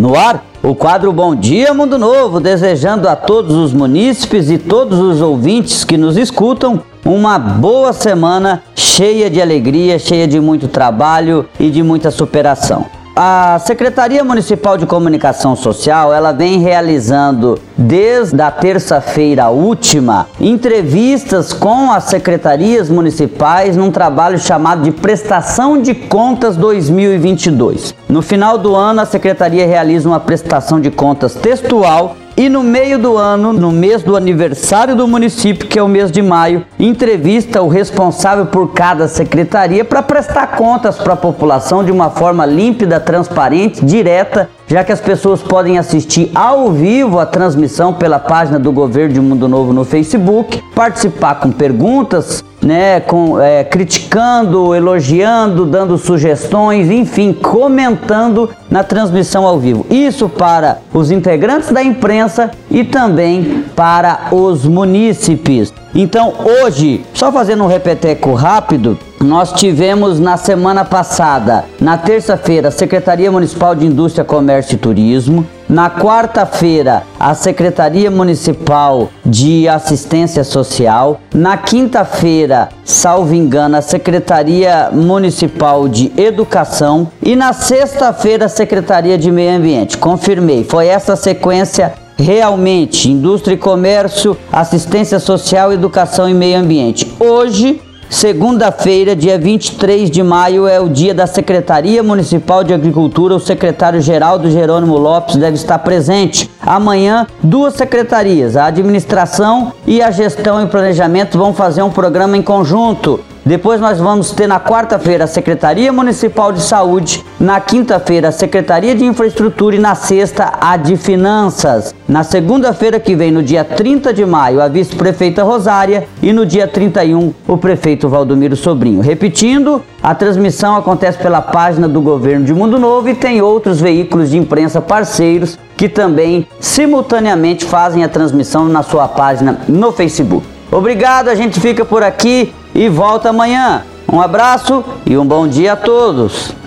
No ar, o quadro Bom Dia Mundo Novo, desejando a todos os munícipes e todos os ouvintes que nos escutam uma boa semana cheia de alegria, cheia de muito trabalho e de muita superação. A Secretaria Municipal de Comunicação Social, ela vem realizando desde a terça-feira última entrevistas com as secretarias municipais num trabalho chamado de Prestação de Contas 2022. No final do ano, a secretaria realiza uma prestação de contas textual e no meio do ano, no mês do aniversário do município, que é o mês de maio, entrevista o responsável por cada secretaria para prestar contas para a população de uma forma límpida, transparente, direta já que as pessoas podem assistir ao vivo a transmissão pela página do Governo de Mundo Novo no Facebook, participar com perguntas, né, com, é, criticando, elogiando, dando sugestões, enfim, comentando na transmissão ao vivo. Isso para os integrantes da imprensa e também para os munícipes. Então hoje, só fazendo um repeteco rápido, nós tivemos na semana passada, na terça-feira, a Secretaria Municipal de Indústria, Comércio e Turismo. Na quarta-feira, a Secretaria Municipal de Assistência Social. Na quinta-feira, salvo engano, a Secretaria Municipal de Educação. E na sexta-feira, a Secretaria de Meio Ambiente. Confirmei, foi essa sequência realmente indústria e comércio, assistência social, educação e meio ambiente. Hoje Segunda-feira, dia 23 de maio, é o dia da Secretaria Municipal de Agricultura. O secretário-geral do Jerônimo Lopes deve estar presente. Amanhã, duas secretarias, a administração e a gestão e planejamento, vão fazer um programa em conjunto. Depois nós vamos ter na quarta-feira a Secretaria Municipal de Saúde, na quinta-feira a Secretaria de Infraestrutura e na sexta a de Finanças. Na segunda-feira que vem, no dia 30 de maio, a vice-prefeita Rosária e no dia 31 o prefeito Valdomiro Sobrinho. Repetindo, a transmissão acontece pela página do Governo de Mundo Novo e tem outros veículos de imprensa parceiros que também simultaneamente fazem a transmissão na sua página no Facebook. Obrigado, a gente fica por aqui e volta amanhã. Um abraço e um bom dia a todos.